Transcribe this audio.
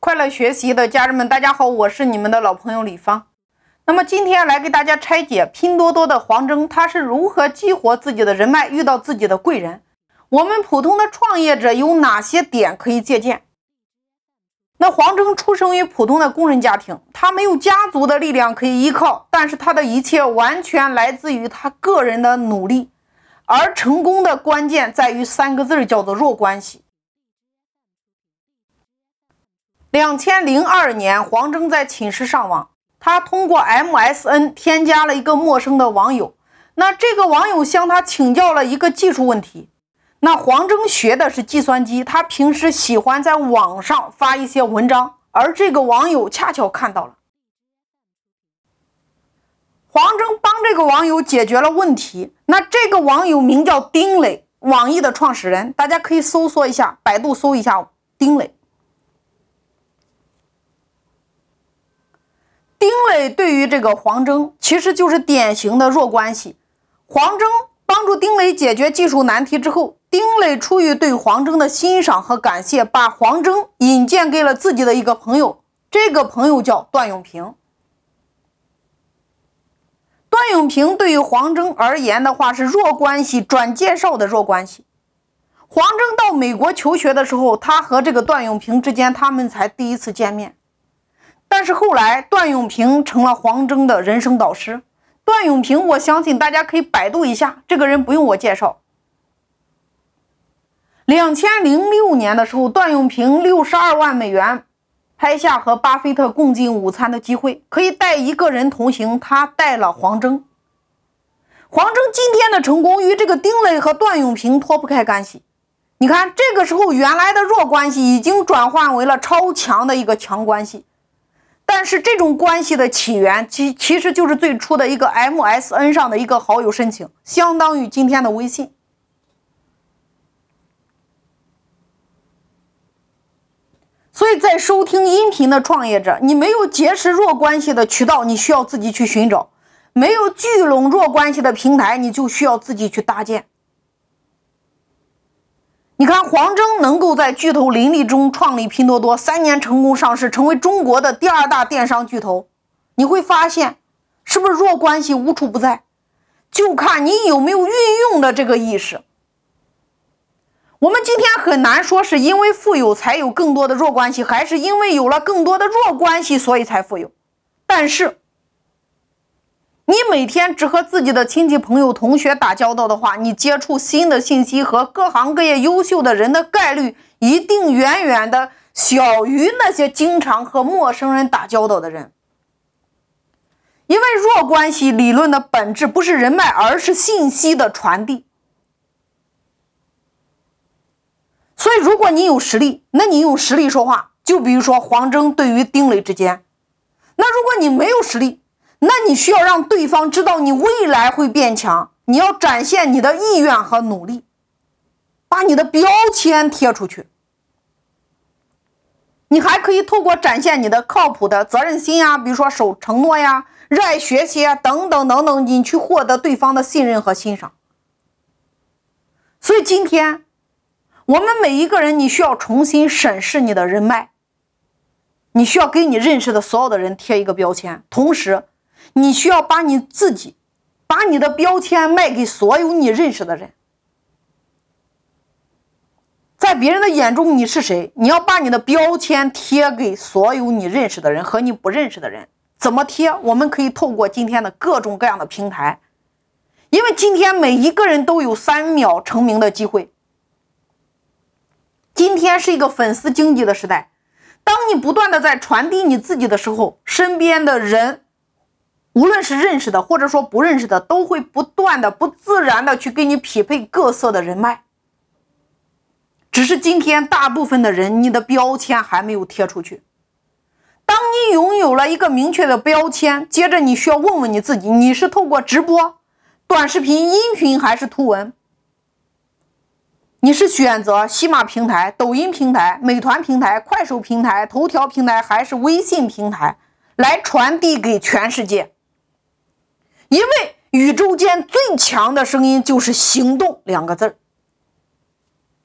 快乐学习的家人们，大家好，我是你们的老朋友李芳。那么今天来给大家拆解拼多多的黄峥，他是如何激活自己的人脉，遇到自己的贵人。我们普通的创业者有哪些点可以借鉴？那黄峥出生于普通的工人家庭，他没有家族的力量可以依靠，但是他的一切完全来自于他个人的努力。而成功的关键在于三个字，叫做弱关系。两千零二年，黄峥在寝室上网，他通过 MSN 添加了一个陌生的网友。那这个网友向他请教了一个技术问题。那黄峥学的是计算机，他平时喜欢在网上发一些文章，而这个网友恰巧看到了。黄峥帮这个网友解决了问题。那这个网友名叫丁磊，网易的创始人，大家可以搜索一下，百度搜一下丁磊。丁磊对于这个黄峥其实就是典型的弱关系。黄峥帮助丁磊解决技术难题之后，丁磊出于对黄峥的欣赏和感谢，把黄峥引荐给了自己的一个朋友。这个朋友叫段永平。段永平对于黄峥而言的话是弱关系转介绍的弱关系。黄峥到美国求学的时候，他和这个段永平之间，他们才第一次见面。但是后来，段永平成了黄峥的人生导师。段永平，我相信大家可以百度一下，这个人不用我介绍。两千零六年的时候，段永平六十二万美元拍下和巴菲特共进午餐的机会，可以带一个人同行，他带了黄峥。黄峥今天的成功与这个丁磊和段永平脱不开干系。你看，这个时候原来的弱关系已经转换为了超强的一个强关系。但是这种关系的起源，其其实就是最初的一个 MSN 上的一个好友申请，相当于今天的微信。所以在收听音频的创业者，你没有结识弱关系的渠道，你需要自己去寻找；没有聚拢弱关系的平台，你就需要自己去搭建。你看，黄峥能够在巨头林立中创立拼多多，三年成功上市，成为中国的第二大电商巨头。你会发现，是不是弱关系无处不在？就看你有没有运用的这个意识。我们今天很难说是因为富有才有更多的弱关系，还是因为有了更多的弱关系所以才富有。但是，你每天只和自己的亲戚、朋友、同学打交道的话，你接触新的信息和各行各业优秀的人的概率，一定远远的小于那些经常和陌生人打交道的人。因为弱关系理论的本质不是人脉，而是信息的传递。所以，如果你有实力，那你用实力说话。就比如说黄峥对于丁磊之间，那如果你没有实力，那你需要让对方知道你未来会变强，你要展现你的意愿和努力，把你的标签贴出去。你还可以透过展现你的靠谱的责任心呀，比如说守承诺呀、热爱学习啊等等等等，你去获得对方的信任和欣赏。所以今天，我们每一个人，你需要重新审视你的人脉，你需要给你认识的所有的人贴一个标签，同时。你需要把你自己，把你的标签卖给所有你认识的人，在别人的眼中你是谁？你要把你的标签贴给所有你认识的人和你不认识的人。怎么贴？我们可以透过今天的各种各样的平台，因为今天每一个人都有三秒成名的机会。今天是一个粉丝经济的时代，当你不断的在传递你自己的时候，身边的人。无论是认识的，或者说不认识的，都会不断的、不自然的去给你匹配各色的人脉。只是今天大部分的人，你的标签还没有贴出去。当你拥有了一个明确的标签，接着你需要问问你自己：你是透过直播、短视频、音频还是图文？你是选择喜马平台、抖音平台、美团平台、快手平台、头条平台，还是微信平台来传递给全世界？因为宇宙间最强的声音就是“行动”两个字儿。